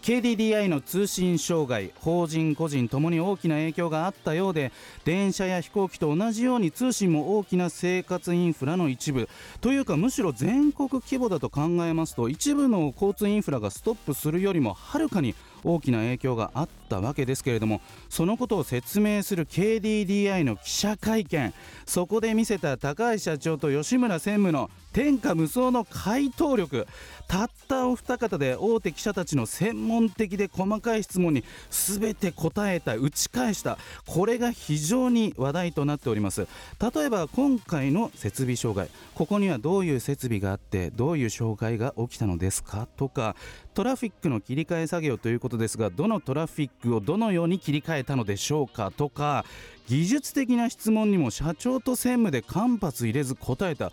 KDDI の通信障害法人個人ともに大きな影響があったようで電車や飛行機と同じように通信も大きな生活インフラの一部。というかむしろ全国規模だと考えますと一部の交通インフラがストップするよりもはるかに大きな影響があったわけですけれどもそのことを説明する KDDI の記者会見。そこで見せた高橋社長と吉村専務の天下無双の回答力。たったお二方で大手記者たちの専門的で細かい質問に全て答えた打ち返した。これが非常に話題となっております。例えば今回の設備障害。ここにはどういう設備があってどういう障害が起きたのですか？とかトラフィックの切り替え作業ということですがどのトラフィックをどのように切り替えたのでしょうか？とか技術的な質問にも社長と専務で間髪入れず答えた。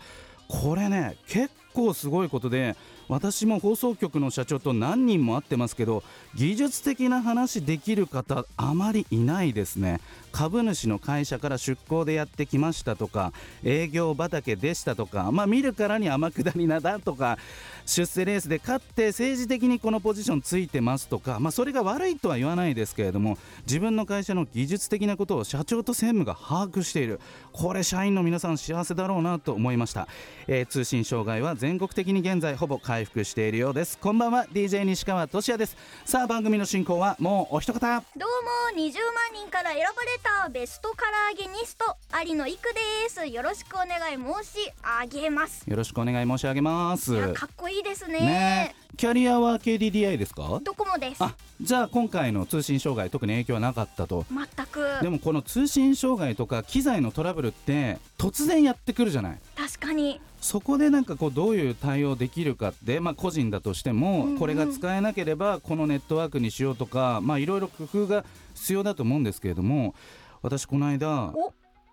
これね結構すごいことで私も放送局の社長と何人も会ってますけど技術的な話できる方あまりいないですね。株主の会社から出向でやってきましたとか営業畑でしたとかまあ見るからに天下りなだとか出世レースで勝って政治的にこのポジションついてますとかまあそれが悪いとは言わないですけれども自分の会社の技術的なことを社長と専務が把握している。これ社員の皆さん幸せだろうなと思いました、えー通信障害は全国的に現在ほぼ回復しているようです。こんばんは。DJ 西川俊也です。さあ番組の進行はもうお一方。どうも。20万人から選ばれたベストカラーゲニスト有野育です。よろしくお願い申し上げます。よろしくお願い申し上げます。かっこいいですね。ね。えキャリアは KDDI ですか？ドコモです。あじゃあ今回の通信障害特に影響はなかったと。全く。でもこの通信障害とか機材のトラブルって突然やってくるじゃない。確かにそこでなんかこうどういう対応できるかって、まあ、個人だとしてうんうん。もこれが使えなければこのネットワークにしようとかまあいろいろ工夫が必要だと思うんですけれども私この間お。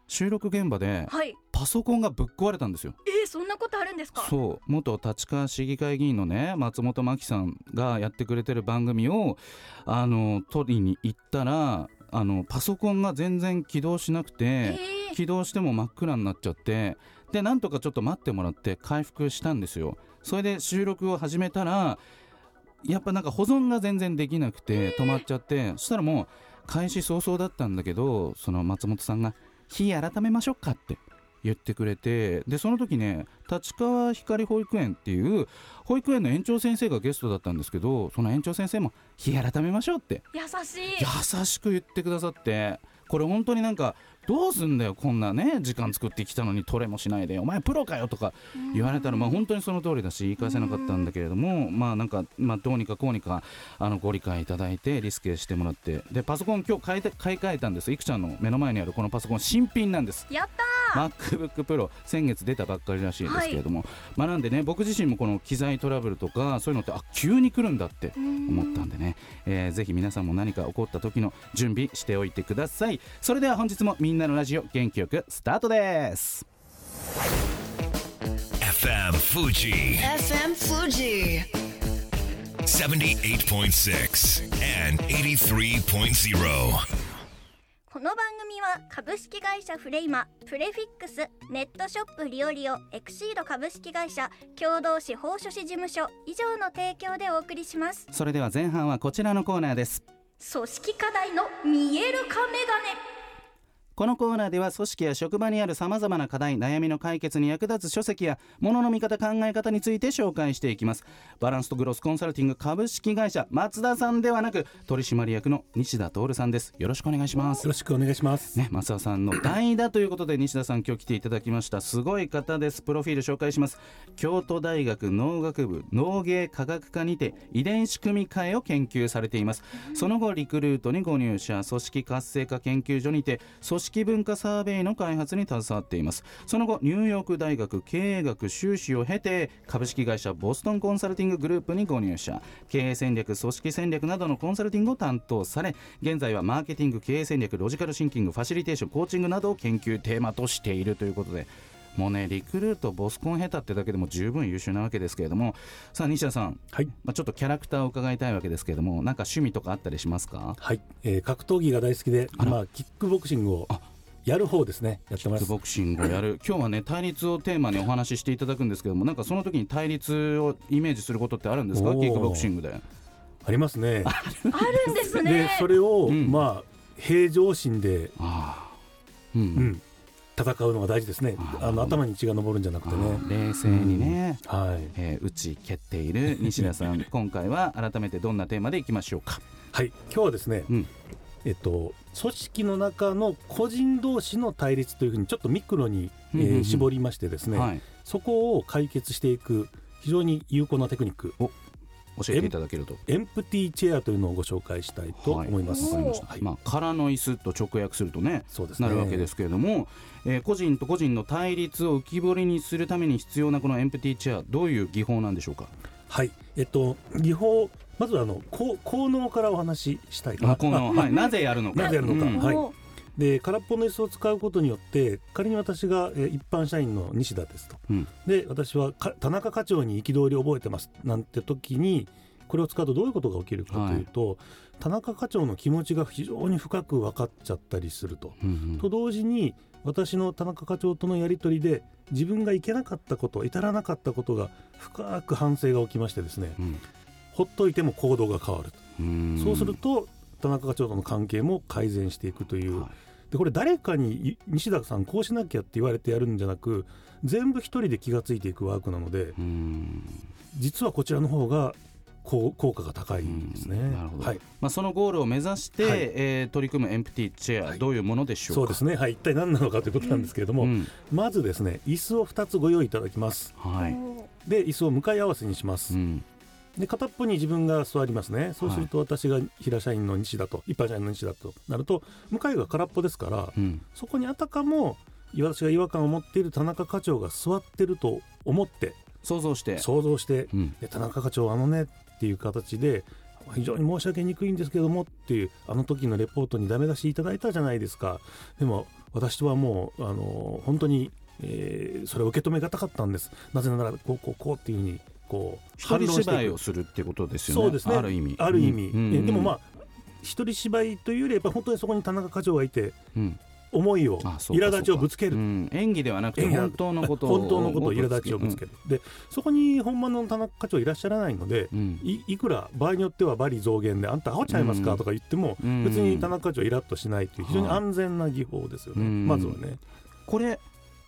収録現場ではい。パソコンがぶっ壊れたんですよ。えー、そんなことあるんですか？そう。元立川市議会議員のね松本真紀さんがやってくれてる番組をあの取りに行ったらあのパソコンが全然起動しなくて、えー、起動しても真っ暗になっちゃってでなんとかちょっと待ってもらって回復したんですよ。それで収録を始めたらやっぱなんか保存が全然できなくて止まっちゃって、そしたらもう開始早々だったんだけどその松本さんが「日改めましょうか」って言ってくれてでその時ね立川光保育園っていう保育園の園長先生がゲストだったんですけどその園長先生も「日改めましょう」って。優しい。優しく言ってくださってこれ本当になんかどうすんだよこんなね時間作ってきたのに取れもしないで。お前プロかよとか言われたらまあ本当にその通りだし言い返せなかったんだけれどもまあなんかまあどうにかこうにかあのご理解いただいてリスケしてもらって。でパソコン今日買いて買い替えたんです。いくちゃんの目の前にあるこのパソコン新品なんです。やったー MacBookPro 先月出たばっかりらしいですけれども、まあなんでね僕自身もこの機材トラブルとかそういうのってあ急に来るんだって思ったんでね、えーぜひ皆さんも何か起こった時の準備しておいてください。それでは本日もみんなのラジオ元気よくスタートです。FM Fuji FM Fuji 78.6 and 83.0. この番組は株式会社フレイマプレフィックスネットショップリオリオエクシード株式会社共同司法書士事務所以上の提供でお送りします。それでは前半はこちらのコーナーです。組織課題の見える化メガネこのコーナーでは組織や職場にあるさまざまな課題悩みの解決に役立つ書籍や物の見方考え方について紹介していきます。バランスとグロスコンサルティング株式会社松田さんではなく取締役の西田徹さんです。よろしくお願いします。よろしくお願いします。ね、松田さんの代打ということで西田さん今日来ていただきました。すごい方です。プロフィール紹介します。京都大学農学部農芸科学科にて遺伝子組み換えを研究されています。その後リクルートにご入社。組織活性化研究所にて組織文化サーベイの開発に携わっています。その後ニューヨーク大学経営学修士を経て株式会社ボストンコンサルティンググループにご入社経営戦略組織戦略などのコンサルティングを担当され現在はマーケティング経営戦略ロジカルシンキングファシリテーションコーチングなどを研究テーマとしているということで。もうねリクルートボスコン下手ってだけでも十分優秀なわけですけれどもさあ西田さん、はい。まあ、ちょっとキャラクターを伺いたいわけですけれどもなんか趣味とかあったりしますか？はい。えー格闘技が大好きで、あらまあキックボクシングをやる方ですね。やってます。キックボクシングをやる 今日はね対立をテーマにお話ししていただくんですけどもなんかその時に対立をイメージすることってあるんですか？キックボクシングでありますね。あるんですでね。それを、うんまあ平常心で、ああうん、うん、戦うのが大事ですね。あ。の頭に血が上るんじゃなくてね。冷静にね、はい。えー打ち蹴っている西田さん 今回は改めてどんなテーマでいきましょうか？はい。今日はですね、うん。えっと組織の中の個人同士の対立というふうにちょっとミクロに、えー絞りましてですね、はい。そこを解決していく非常に有効なテクニック教えていただけると。エンプティチェアというのをご紹介したいと思います。わかりました、はい。まあ空の椅子と直訳するとねそうですね。なるわけですけれども、えー個人と個人の対立を浮き彫りにするために必要なこのエンプティチェアどういう技法なんでしょうか？はい。えっと技法まずはあの効効能からお話ししたいあこの、はい、なぜやるのか。なぜやるのか。うん。はいで空っぽの椅子を使うことによって仮に私が、えー一般社員の西田ですと、うん。で私はか田中課長に憤りを覚えてますなんて時にこれを使うとどういうことが起きるかというと、田中課長の気持ちが非常に深く分かっちゃったりすると。うんうん。と同時に私の田中課長とのやり取りで自分がいけなかったこと至らなかったことが深く反省が起きましてですね。うん。ほっといても行動が変わるそうすると田中課長との関係も改善していくという、はいでこれ誰かにい西田さんこうしなきゃって言われてやるんじゃなく全部一人で気がついていくワークなのでうん。実はこちらの方が効果が高いですね。うん。なるほど。はい、まあ、そのゴールを目指して、はい。えー取り組むエンプティチェア、はい。どういうものでしょうか？そうですね、はい、一体何なのかということなんですけれども、うん。まずですね椅子を2つご用意いただきます。はい。で椅子を向かい合わせにします、うんで片っぽに自分が座りますね。そうすると私が平社員の西だと一般社員の西だとなると向かいが空っぽですからうん。そこにあたかも私が違和感を持っている田中課長が座ってると思って想像して。想像してうん。で田中課長あのねっていう形で非常に申し訳にくいんですけどもっていうあの時のレポートにダメ出しいただいたじゃないですか。でも私はもうあの本当に、えーそれを受け止めがたかったんです。なぜならこうこうこうっていうふうにこう一人芝居をくするってことですよね。そうですね。ある意味。ある意味、うん。えでもまあ一人芝居というよりやっぱ本当にそこに田中課長がいてうん。思いを苛立ちをぶつける。うん。演技ではなくて本当のことを本当のことを苛立ちをぶつける、でそこに本物の田中課長いらっしゃらないので、うん。うんいいくら場合によっては罵詈雑言で「あんたアホちゃいますか?」とか言っても、うん。別に田中課長イラッとしないという非常に安全な技法ですよね、うん。まずはね。これ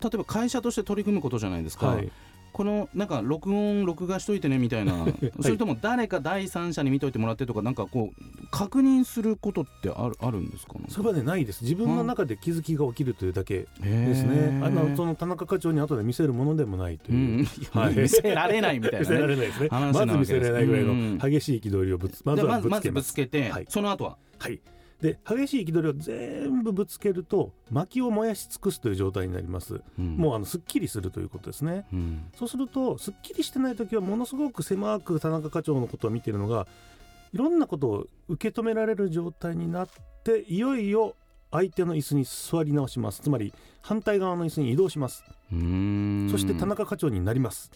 例えば会社として取り組むことじゃないですか、はい、このなんか録音録画しといてねみたいな、それとも誰か第三者に見といてもらってとかなんかこう確認することってあるあるんですか？ねそれはねないです。自分の中で気づきが起きるというだけ。でですね、あのその田中課長に後で見せるものでもないとういう、ん、はい。見せられないみたい見せらな、ね、れないですね。話まず見せられないぐらいうん。の激しい憤りをぶつまずぶぶつけます。つけて、はい。その後は？はいで激しい憤りを全部ぶつけると薪を燃やし尽くすという状態になります、うん。もうあのすっきりするということですね。うん。そうするとすっきりしてない時はものすごく狭く田中課長のことを見ているのがいろんなことを受け止められる状態になっていよいよ相手の椅子に座り直します。つまり反対側の椅子に移動します。そして田中課長になります。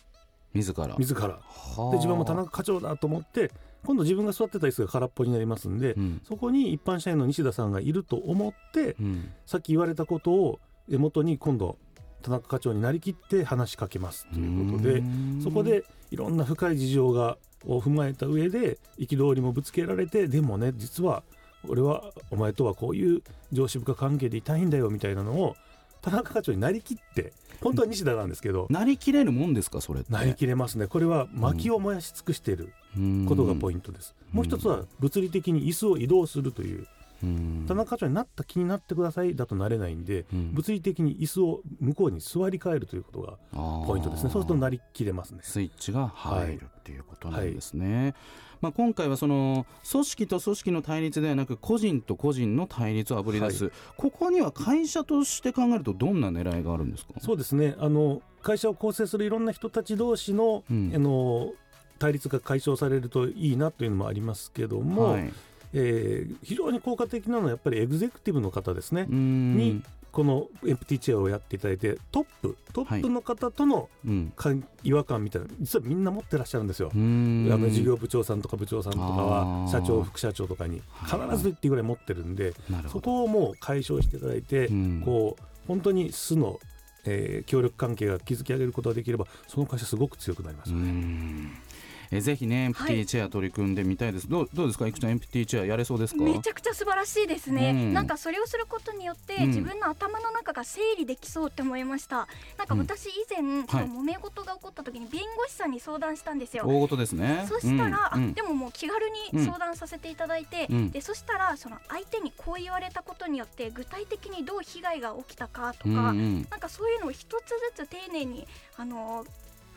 自ら。自ら。はあで自分も田中課長だと思って今度自分が座ってた椅子が空っぽになりますんで、うん。そこに一般社員の西田さんがいると思ってうん。さっき言われたことをえ元に今度田中課長になりきって話しかけますということでそこでいろんな深い事情がを踏まえた上で憤りもぶつけられてでもね実は俺はお前とはこういう上司部下関係でいたいんだよみたいなのを田中課長になりきって本当は西田なんですけど、なりきれるもんですかそれなりきれますね。これは薪を燃やし尽くしていることがポイントです、うん。もう一つは物理的に椅子を移動するという。うん。田中課長になった気になってくださいだとなれないんで、うん。物理的に椅子を向こうに座り替えるということがポイントですね。そうするとなりきれますね。スイッチが入るっていうことなんですね。まあ、今回はその組織と組織の対立ではなく個人と個人の対立をあぶり出す、ここには会社として考えるとどんな狙いがあるんですか？そうですね。あの会社を構成するいろんな人たち同士の,、うん。あの対立が解消されるといいなというのもありますけども、はい、えー非常に効果的なのはやっぱりエグゼクティブの方ですね、うん。にこのエンプティチェアをやっていただいてトップトップの方とのうん。か違和感みたいな実はみんな持ってらっしゃるんですよ。うん。あの事業部長さんとか部長さんとかあはー。社長副社長とかに必ずっていいぐらい持ってるんでそなるほど。こをもう解消していただいてうん。こう本当に素の、えー協力関係が築き上げることができればその会社すごく強くなりますうよね。んえぜひねエンプティーチェア取り組んでみたいです、どうどうですか？いくちゃんエンプティーチェアやれそうですか？めちゃくちゃ素晴らしいですね、うん。なんかそれをすることによって、うん。自分の頭の中が整理できそうって思いました。なんか私以前、ちょっと揉め事が起こった時に弁護士さんに相談したんですよ、大事ですね。そしたら、うん。うん。あでももう気軽に相談させていただいて、うん。でそしたらその相手にこう言われたことによって具体的にどう被害が起きたかとか、うんうん。なんかそういうのを一つずつ丁寧にあの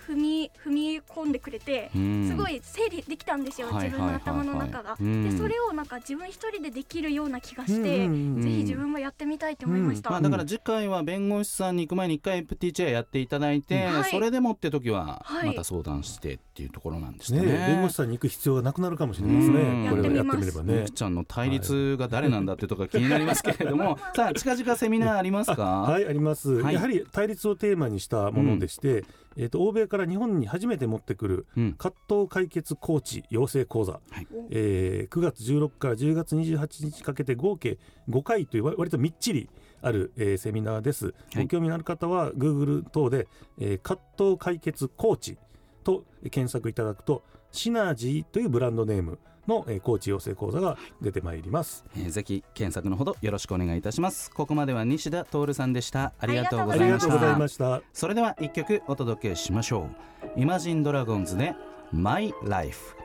踏み踏み込んでくれて、うん。すごい整理できたんですよ、はい自分の頭の中が。はいはいはいでそれをなんか自分一人でできるような気がして、うん。うんうんぜひ自分もやってみたいと思いました。まあ、だから次回は弁護士さんに行く前に一回プティーチェアやっていただいて、はい。それでもって時ははい。また相談してっていうところなんですね。ね。弁護士さんに行く必要がなくなるかもしれないですうん。ね。これをやってみればね。ちゃんの対立が誰なんだっていうところが気になりますけれども。さあ近々セミナーありますか？はいあります、はい。やはり対立をテーマにしたものでして、えー、と欧米から日本に初めて持ってくるうん。葛藤解決コーチ養成講座、はい。えー9月16から10月28日かけて合計5回というわ割とみっちりある、えーセミナーです、はい。ご興味のある方は Google 等で、えー葛藤解決コーチと検索いただくとシナジーというブランドネームの、えーコーチ養成講座が出てまいります。えーぜひ検索のほどよろしくお願いいたしますここまでは西田徹さんでしたありがとうごあざいました。それでは一曲お届けしましょうイマジンドラゴンズで My Life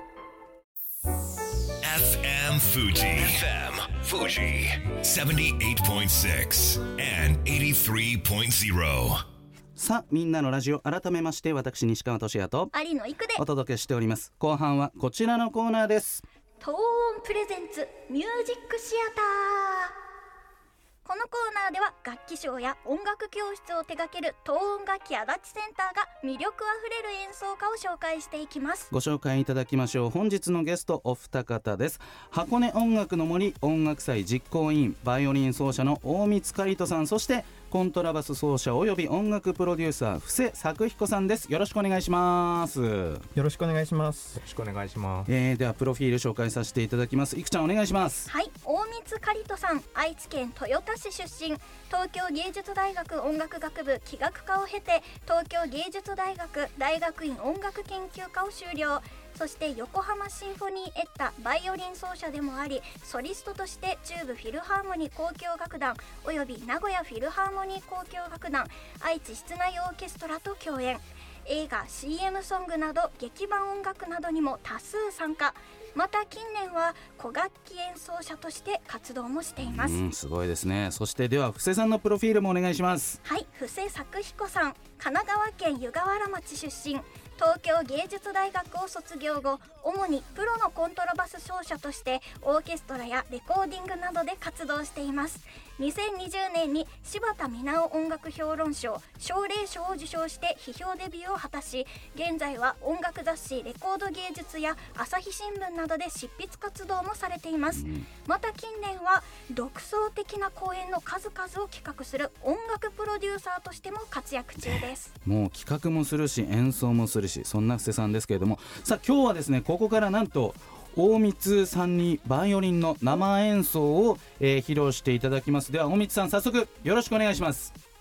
FM Fuji. FM Fuji. 78.6 and 83.0. さあみんなのラジオ改めまして私西川俊也と有野育で。お届けしております。後半はこちらのコーナーです。トーンプレゼンツミュージックシアター。このコーナーでは楽器賞や音楽教室を手掛ける東音楽器足立センターが魅力あふれる演奏家を紹介していきます。ご紹介いただきましょう。本日のゲストお二方です。箱根音楽の森音楽祭実行委員バイオリン奏者の大光海人さんそしてコントラバス奏者および音楽プロデューサー布施作彦さんです。よろしくお願いします、よろしくお願いします。よろしくお願いします。えー、ではプロフィール紹介させていただきます。いくちゃんお願いします。はい。大光カリトさん愛知県豊田市出身。東京芸術大学音楽学部器楽科を経て東京芸術大学大学院音楽研究科を修了そして横浜シンフォニーエッタバイオリン奏者でもありソリストとして中部フィルハーモニー交響楽団および名古屋フィルハーモニー交響楽団愛知室内オーケストラと共演。映画 CM ソングなど劇版音楽などにも多数参加。また近年は古楽器演奏者として活動もしています、うんすごいですね。そしてでは布施さんのプロフィールもお願いします。はい布施作彦さん。神奈川県湯河原町出身東京芸術大学を卒業後主にプロのコントラバス奏者としてオーケストラやレコーディングなどで活動しています。2020年に柴田美直音楽評論賞奨励賞を受賞して批評デビューを果たし現在は音楽雑誌レコード芸術や朝日新聞などで執筆活動もされています、また近年は独創的な公演の数々を企画する音楽プロデューサーとしても活躍中です。もう企画もするし演奏もするしそんな布施さんですけれども。さあ今日はですねここからなんと大光さんにバイオリンの生演奏を、えー披露していただきます。では大光さん早速よろしくお願いします。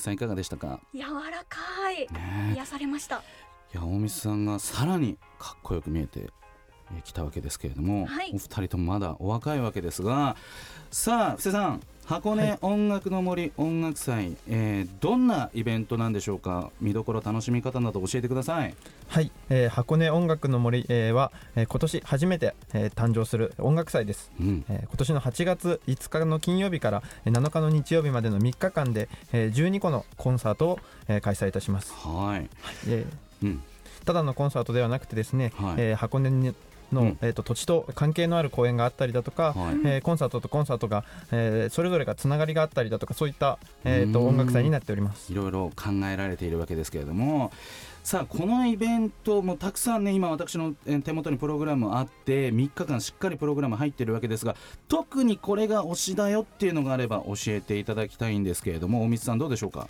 有野由紀さんいかがでしたか？柔らかい、ね。癒されました。いや大水さんがさらにかっこよく見えてきたわけですけれども、はい。お二人ともまだお若いわけですがさあ布施さん箱根音楽の森音楽祭、えーどんなイベントなんでしょうか？見どころ楽しみ方など教えてください。はい、えー箱根音楽の森、えーは、えー今年初めて、えー誕生する音楽祭です、うん。えー今年の8月5日の金曜日からえー7日の日曜日までの3日間で、えー12個のコンサートを、えー開催いたします、はい、えーうん、ただのコンサートではなくてですね、はい。えー箱根にの、うん。えー、と土地と関係のある公演があったりだとか、はい。えーコンサートとコンサートが、えーそれぞれがつながりがあったりだとかそういった、えー、とうん。音楽祭になっております。いろいろ考えられているわけですけれどもさあこのイベントもたくさんね今私の手元にプログラムあって3日間しっかりプログラム入ってるわけですが特にこれが推しだよっていうのがあれば教えていただきたいんですけれども大道さんどうでしょうか？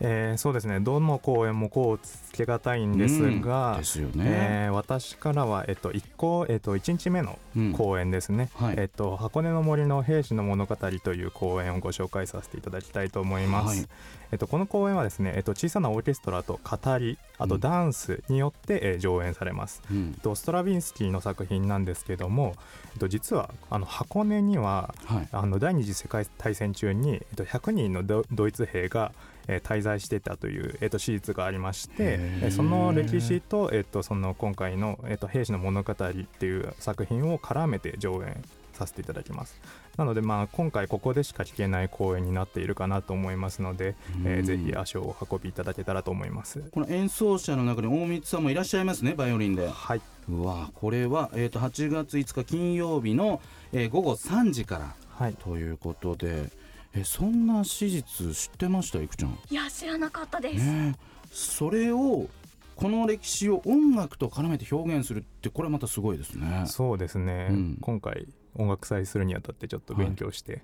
えーそうですね。どの公演もこうつけがたいんですが、うん。ですよね、えー私からは、えっと、1個、えっと、1日目のうん公演ですね、はい。えっと、箱根の森の兵士の物語という公演をご紹介させていただきたいと思います、はい。えっと、この公演はですね、えっと、小さなオーケストラと語りあとうんダンスによって、えー上演されます。うん。えっとストラビンスキーの作品なんですけども、えっと、実はあの箱根にははい。あの第二次世界大戦中に、えっと、100人のドドイツ兵が、えー滞在してたという、えっと、史実がありましてえーその歴史と、えっと、その今回の、えっと「兵士の物語」っていう作品を絡めて上演させていただきます。なので、まあ、今回ここでしか聴けない公演になっているかなと思いますので、えうん。ーぜひ足をお運びいただけたらと思います。この演奏者の中に大光さんもいらっしゃいますねバイオリンで。はい。うわこれは、えー、と8月5日金曜日の、えー午後3時からはい。ということでえそんな史実知ってましたいくちゃん？いや知らなかったです、ねえ。それをこの歴史を音楽と絡めて表現するってこれまたすごいですね。そうですね、うん。今回音楽祭するにあたってちょっと勉強して、へ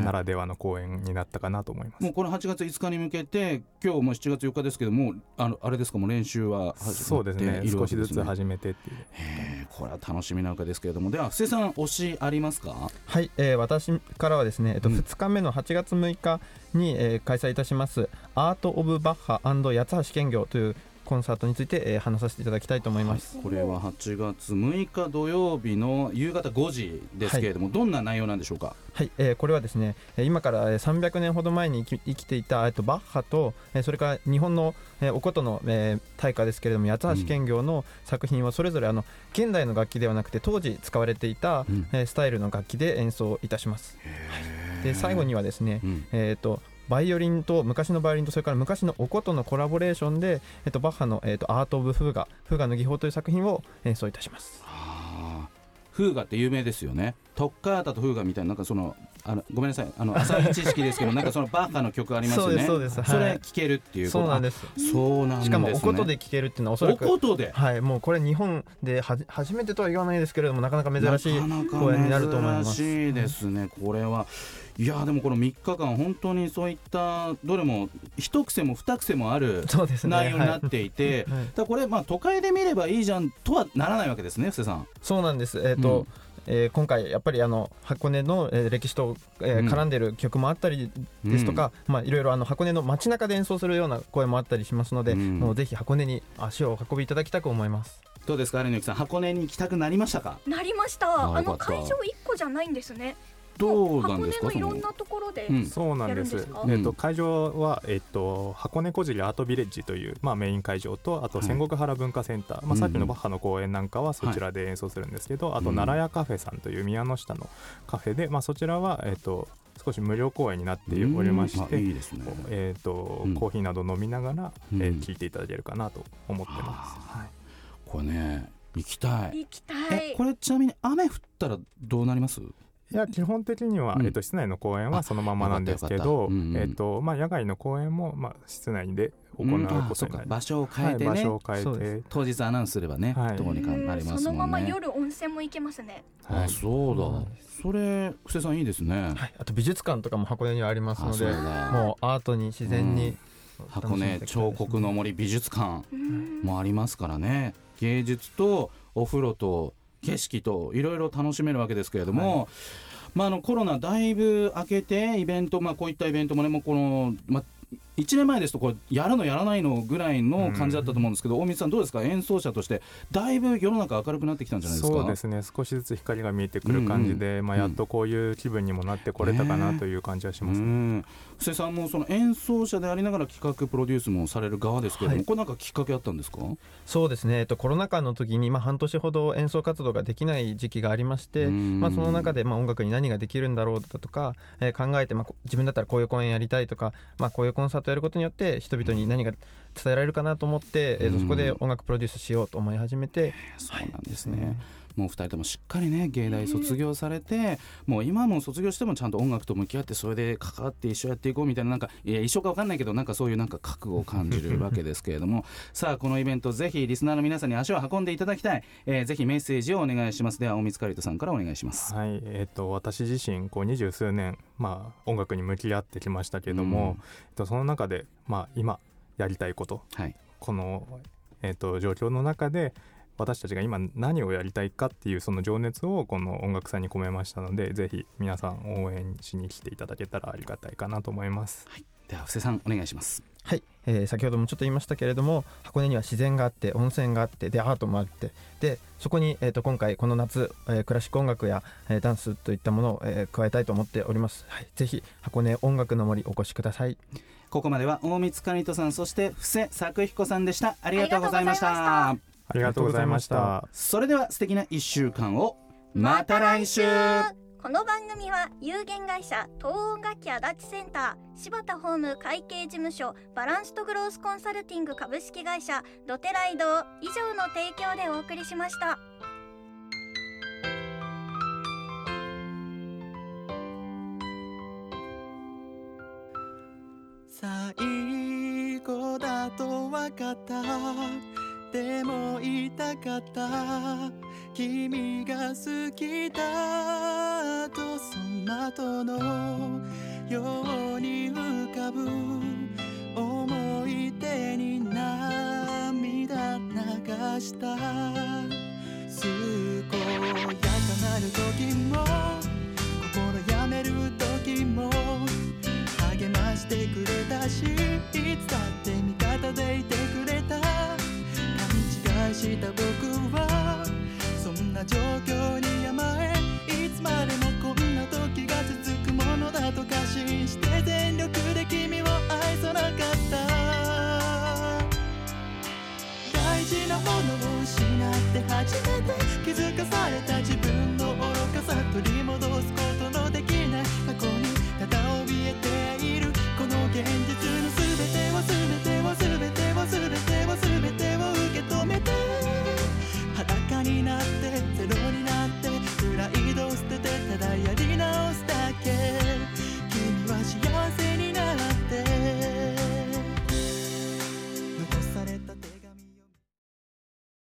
えならではの公演になったかなと思います。もうこの8月5日に向けて今日も7月4日ですけどもあのあれですかもう練習はそうですね。いる少しずつ始めてっていう。これは楽しみなわけですけれども。では布施さん推しありますか？はい、えー私からはですね、えっと、うん。2日目の8月6日に、えー開催いたしますアート・オブ・バッハ八橋兼業というコンサートについて、えー話させていただきたいと思います。これは8月6日土曜日の夕方5時ですけれども、どんな内容なんでしょうか？はい、えーこれはですね、えー今からえー300年ほど前に生きていた、えっと、バッハと、えーそれから日本の、えーお琴の、えー大家ですけれども八橋兼業の作品をそれぞれあの現代の楽器ではなくて当時使われていた、うん。えースタイルの楽器で演奏いたします。で最後にはですね、うん。えー、とバイオリンと昔のバイオリンとそれから昔のお琴のコラボレーションで、えー、とバッハの、えー、とアート・オブ・フーガフーガの技法という作品を演奏いたします。あー。フーガって有名ですよね。トッカータとフーガみたいななんかそのあのごめんなさい。あの 浅い知識ですけどなんかそのバッハの曲ありますよね。そうですそうです。それはい。聴けるっていうそうなんでです。そうなんですね。しかもお琴で聴けるっていうのはおそらおく琴で？はい、もうこれ日本ではじ初めてとは言わないですけれどもなかなか珍しい公演になると思います。珍しいですね、これは。いやでもこの3日間本当にそういったどれも一癖も二癖もあるそうですね。内容になっはいてい。て、はい。だこれまあ都会で見ればいいじゃんとはならないわけですね布施さん。そうなんです。えっ、と、うん。えー今回やっぱりあの箱根の、えー歴史と、えーうん絡んでる曲もあったりですとか、まあいろいろあの箱根の街中で演奏するような声もあったりしますので、うん。もうぜひ箱根に足をお運びいただきたく思います。どうですか有野さん。箱根に行きたくなりましたか？なりました。ああの会場一個じゃないんですねどうなんですか？箱根のいろんなところで、うん。そうなんです。やるん。えっとうん会場は、えっと箱根小尻アートビレッジという、まあ、メイン会場とあとはい。戦国原文化センター、まあ、さっきのバッハの公演なんかはそちらで演奏するんですけど、あとうん。奈良屋カフェさんという宮の下のカフェで、まあ、そちらは、えっと少し無料公演になっておりましうん。あていいですね。えっとうん。コーヒーなど飲みながら、うん。えー聞いていただけるかなと思ってます。はこれね行きたい。行きたい。えこれちなみに雨降ったらどうなります？いや基本的には、うん。えっと室内の公演はそのままなんですけどえっとまあ野外の公演もまあ室内で行うことになります。そうか。場所を変えてね。はい場所を変えて。当日アナウンスすればね、はい。どうにかなりますもんね。そのまま夜温泉も行けますね。あそうだ、はいそれ布施さんいいですね、はい、あと美術館とかも箱根にはありますのでもうアートに自然に、箱根彫刻の森美術館うんもありますからね。芸術とお風呂と景色といろいろ楽しめるわけですけれども、まあ、あのコロナだいぶ明けてイベント、まあ、こういったイベントもねもうこの、まあ、1年前ですとこれやるのやらないのぐらいの感じだったと思うんですけど、大水さんどうですか？演奏者としてだいぶ世の中明るくなってきたんじゃないですか？そうですね。少しずつ光が見えてくる感じで、まあ、やっとこういう気分にもなってこれたかなという感じはします、ねうん布施さんもその演奏者でありながら企画プロデュースもされる側ですけれども、はい。これなんかきっかけあったんですか？そうですね、えっと、コロナ禍の時にまあ半年ほど演奏活動ができない時期がありまして、うんまあ、その中でまあ音楽に何ができるんだろうだとか、えー考えてまあこ自分だったらこういう公演やりたいとか、まあ、こういうコンサートやることによって人々に何が伝えられるかなと思って、えーそこで音楽プロデュースしようと思い始めて、そうなんですね、もう2人ともしっかりね芸大卒業されて、もう今も卒業してもちゃんと音楽と向き合ってそれで関わって一緒やっていこうみたいななんかいや一緒か分かんないけどなんかそういうなんか覚悟を感じるわけですけれども。さあこのイベントぜひリスナーの皆さんに足を運んでいただきたい、えーぜひメッセージをお願いします。では大光カリトさんからお願いします。はい。えー、と私自身こう二十数年、まあ、音楽に向き合ってきましたけれども、とその中で、まあ、今やりたいこと。はい。この、えー、と状況の中で私たちが今何をやりたいかっていうその情熱をこの音楽祭に込めましたのでぜひ皆さん応援しに来ていただけたらありがたいかなと思います。では布施さんお願いします。はい、えー先ほどもちょっと言いましたけれども箱根には自然があって温泉があってでアートもあってでそこに、えー、と今回この夏、えークラシック音楽や、えーダンスといったものを、えー加えたいと思っております、はい、ぜひ箱根音楽の森お越しください。ここまでは大光カリトさんそして布施作彦さんでした。ありがとうございましたありがとうございました。それでは素敵な1週間をまた来週この番組は有限会社東音楽器足立センター柴田ホーム会計事務所バランスとグロースコンサルティング株式会社ドテライド以上の提供でお送りしました。最後だと分かったでも言いたかった。君が好きだとその後のように浮かぶ。思い出に涙流した。健やかなる時も心やめる時も励ましてくれたしいつだって味方でいてくれた。した僕は